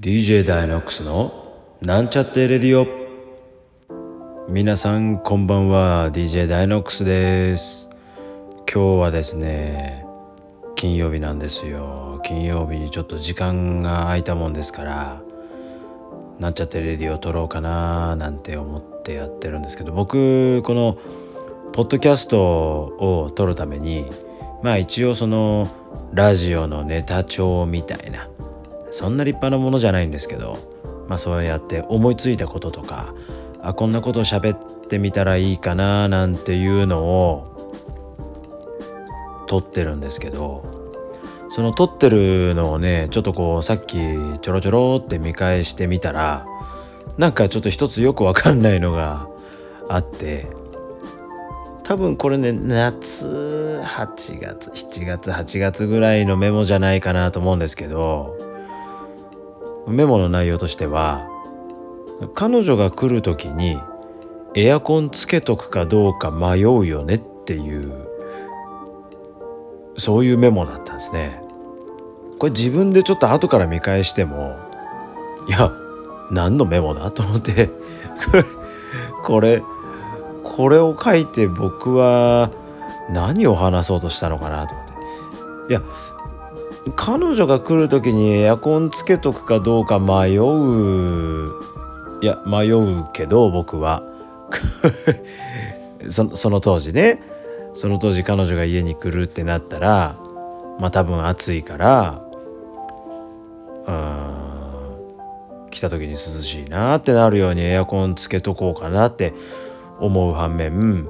DJ ダイノックスのなんちゃってレディオ。皆さんこんばんは DJ ダイノックスです。今日はですね金曜日なんですよ。金曜日にちょっと時間が空いたもんですからなんちゃってレディオ撮ろうかななんて思ってやってるんですけど僕このポッドキャストを撮るためにまあ一応そのラジオのネタ帳みたいなそんな立派なものじゃないんですけどまあそうやって思いついたこととかあこんなことを喋ってみたらいいかななんていうのを撮ってるんですけどその撮ってるのをねちょっとこうさっきちょろちょろって見返してみたらなんかちょっと一つよくわかんないのが あって多分これね夏8月7月8月ぐらいのメモじゃないかなと思うんですけどメモの内容としては彼女が来る時にエアコンつけとくかどうか迷うよねっていうそういうメモだったんですね。これ自分でちょっと後から見返してもいや何のメモだと思って これこれを書いて僕は何を話そうとしたのかなと思って。いや彼女が来る時にエアコンつけとくかどうか迷う。いや迷うけど僕は。そその当時ね。その当時彼女が家に来るってなったらまあ多分暑いからうん来た時に涼しいなってなるようにエアコンつけとこうかなって思う反面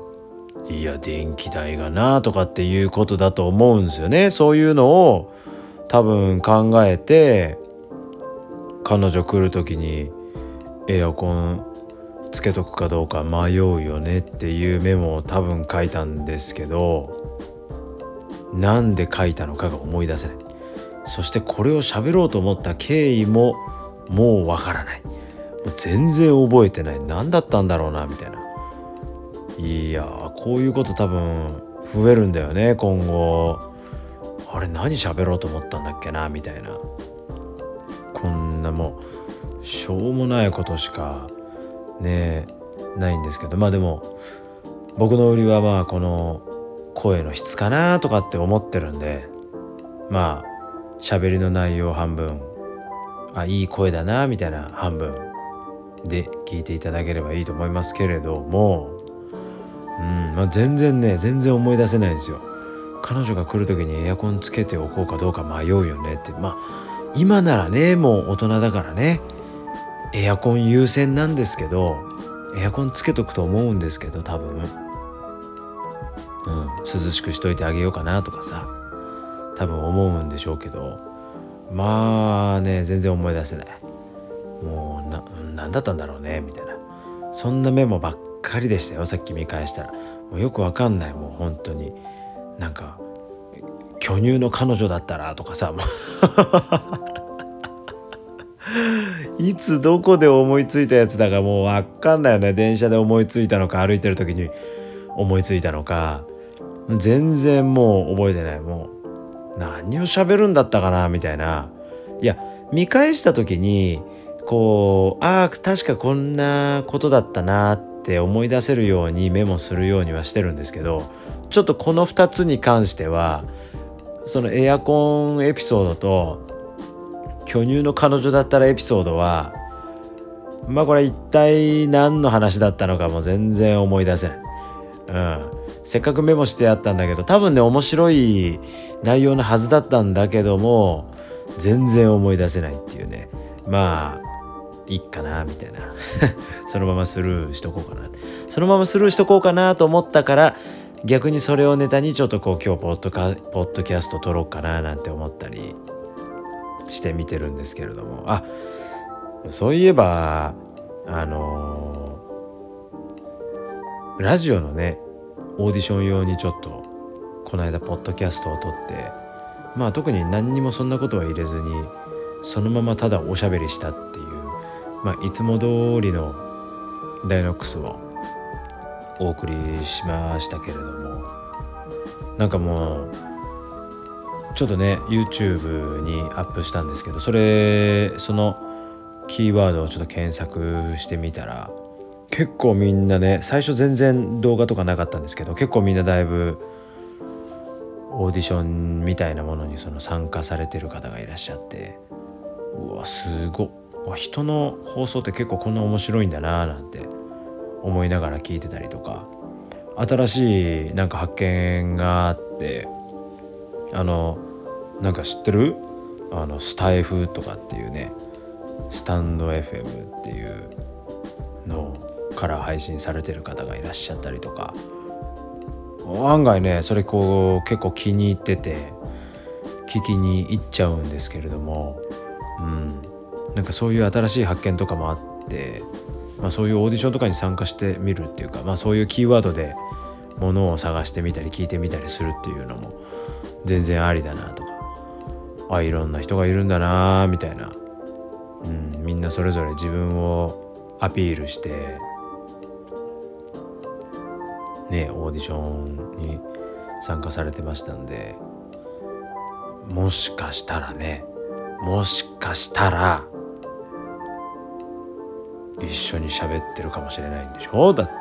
いや電気代がなとかっていうことだと思うんですよね。そういうのを多分考えて彼女来る時にエアコンつけとくかどうか迷うよねっていうメモを多分書いたんですけどなんで書いたのかが思い出せない。そしてこれを喋ろうと思った経緯ももうわからない。もう全然覚えてない。何だったんだろうなみたいな。いやこういうこと多分増えるんだよね今後。あれ何喋ろうと思ったんだっけなみたいな。こんなもうしょうもないことしかねないんですけど。まあでも僕の売りはまあこの声の質かなとかって思ってるんでまあ喋りの内容半分あいい声だなみたいな半分で聞いていただければいいと思いますけれどもうんまあ、全然ね全然思い出せないんですよ。彼女が来る時にエアコンつけておこうかどうか迷うよねって。まあ今ならねもう大人だからね。エアコン優先なんですけどエアコンつけとくと思うんですけど多分、うん、涼しくしといてあげようかなとかさ。多分思うんでしょうけど。まあね全然思い出せない。もうな何だったんだろうねみたいな。そんなメモばっかりでしたよさっき見返したら。もうよくわかんないもう本当に。なんか巨乳の彼女だったらとかさ いつどこで思いついたやつだかもうわかんないよね。電車で思いついたのか歩いてる時に思いついたのか。全然もう覚えてない。もう何を喋るんだったかなみたいな。いや見返した時にこうああ確かこんなことだったなって思い出せるようにメモするようにはしてるんですけどちょっとこの2つに関してはそのエアコンエピソードと巨乳の彼女だったらエピソードはまあこれ一体何の話だったのかも全然思い出せない。うん、せっかくメモしてあったんだけど多分ね面白い内容のはずだったんだけども全然思い出せないっていうね。まあいいかなみたいな。そのままスルーしとこうかな。そのままスルーしとこうかなと思ったから逆にそれをネタにちょっとこう今日ポッドカポッドキャスト撮ろうかななんて思ったりしてみてるんですけれども。あそういえばあのー、ラジオのねオーディション用にちょっとこの間ポッドキャストを撮ってまあ特に何にもそんなことは入れずにそのままただおしゃべりしたっていうまあいつも通りのダイノックスをお送りしましたけれどもなんかもうちょっとね YouTube にアップしたんですけどそれそのキーワードをちょっと検索してみたら結構みんなね最初全然動画とかなかったんですけど結構みんなだいぶオーディションみたいなものにその参加されてる方がいらっしゃってうわすごっ。人の放送って結構こんな面白いんだななんて思いながら聞いてたりとか新しいなんか発見があってあのなんか知ってる？あのスタイフとかっていうねスタンド FM っていうのから配信されてる方がいらっしゃったりとか案外ねそれこう結構気に入ってて聞きに行っちゃうんですけれどもうん。なんかそういう新しい発見とかもあって、まあ、そういうオーディションとかに参加してみるっていうか、まあ、そういうキーワードでものを探してみたり聞いてみたりするっていうのも全然ありだなとかあいろんな人がいるんだなみたいな、うん、みんなそれぞれ自分をアピールしてねオーディションに参加されてましたんでもしかしたらねもしかしたら一緒に喋ってるかもしれないんでしょ？だって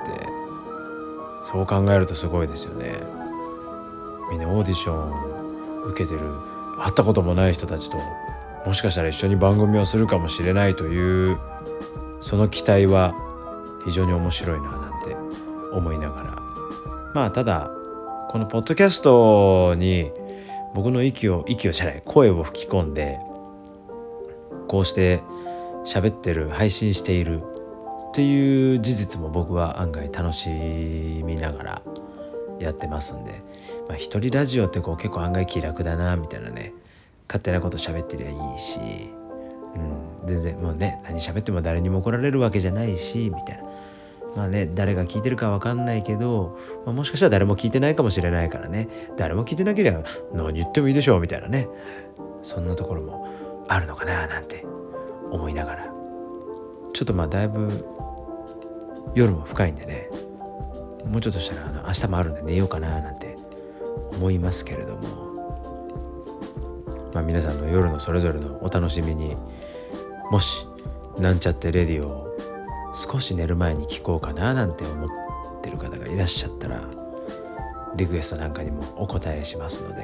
そう考えるとすごいですよね。みんなオーディション受けてる会ったこともない人たちともしかしたら一緒に番組をするかもしれないというその期待は非常に面白いななんて思いながら。まあただこのポッドキャストに僕の息を息をじゃない声を吹き込んでこうして喋ってる配信しているっていう事実も僕は案外楽しみながらやってますんで、まあ、一人ラジオってこう結構案外気楽だなみたいなね勝手なこと喋ってりゃいいし、うん、全然もうね何喋っても誰にも怒られるわけじゃないしみたいな。まあね誰が聞いてるか分かんないけど、まあ、もしかしたら誰も聞いてないかもしれないからね。誰も聞いてなければ何言ってもいいでしょうみたいなね。そんなところもあるのかななんて思いながら。ちょっとまあだいぶ夜も深いんでね。もうちょっとしたらあの明日もあるんで寝ようかななんて思いますけれども。まあ皆さんの夜のそれぞれのお楽しみにもしなんちゃってレディオを少し寝る前に聞こうかななんて思ってる方がいらっしゃったらリクエストなんかにもお答えしますので。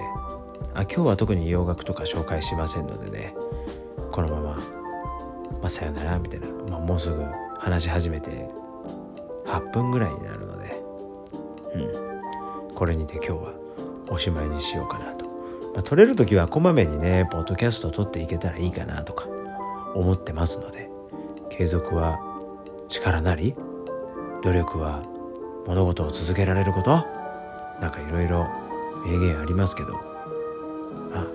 あ今日は特に洋楽とか紹介しませんのでね。このまままあ、さよならみたいな、まあ、もうすぐ話し始めて8分ぐらいになるので、うん、これにて今日はおしまいにしようかなと、まあ、撮れる時はこまめにねポッドキャスト撮っていけたらいいかなとか思ってますので。継続は力なり努力は物事を続けられることなんかいろいろ名言ありますけど。まあ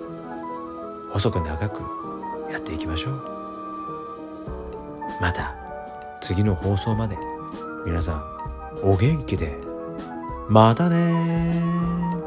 細く長くやっていきましょう。また次の放送まで。皆さんお元気で。またね